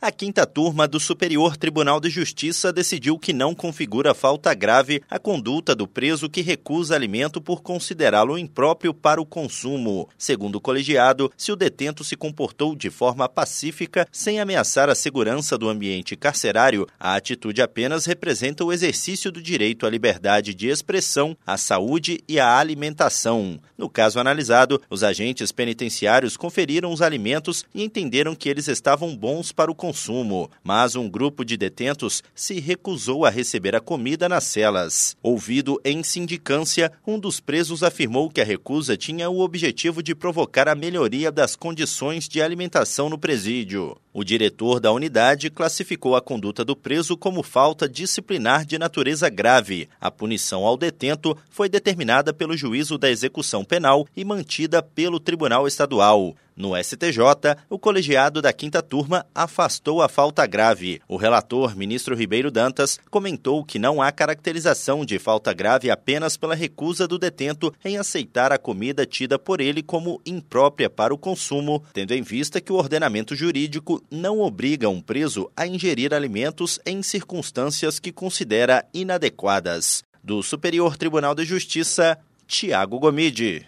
A quinta turma do Superior Tribunal de Justiça decidiu que não configura falta grave a conduta do preso que recusa alimento por considerá-lo impróprio para o consumo. Segundo o colegiado, se o detento se comportou de forma pacífica, sem ameaçar a segurança do ambiente carcerário, a atitude apenas representa o exercício do direito à liberdade de expressão, à saúde e à alimentação. No caso analisado, os agentes penitenciários conferiram os alimentos e entenderam que eles estavam bons para o consumo consumo, mas um grupo de detentos se recusou a receber a comida nas celas. Ouvido em sindicância, um dos presos afirmou que a recusa tinha o objetivo de provocar a melhoria das condições de alimentação no presídio. O diretor da unidade classificou a conduta do preso como falta disciplinar de natureza grave. A punição ao detento foi determinada pelo juízo da execução penal e mantida pelo Tribunal Estadual. No STJ, o colegiado da quinta turma afastou a falta grave. O relator, ministro Ribeiro Dantas, comentou que não há caracterização de falta grave apenas pela recusa do detento em aceitar a comida tida por ele como imprópria para o consumo, tendo em vista que o ordenamento jurídico não obriga um preso a ingerir alimentos em circunstâncias que considera inadequadas. Do Superior Tribunal de Justiça, Tiago Gomide.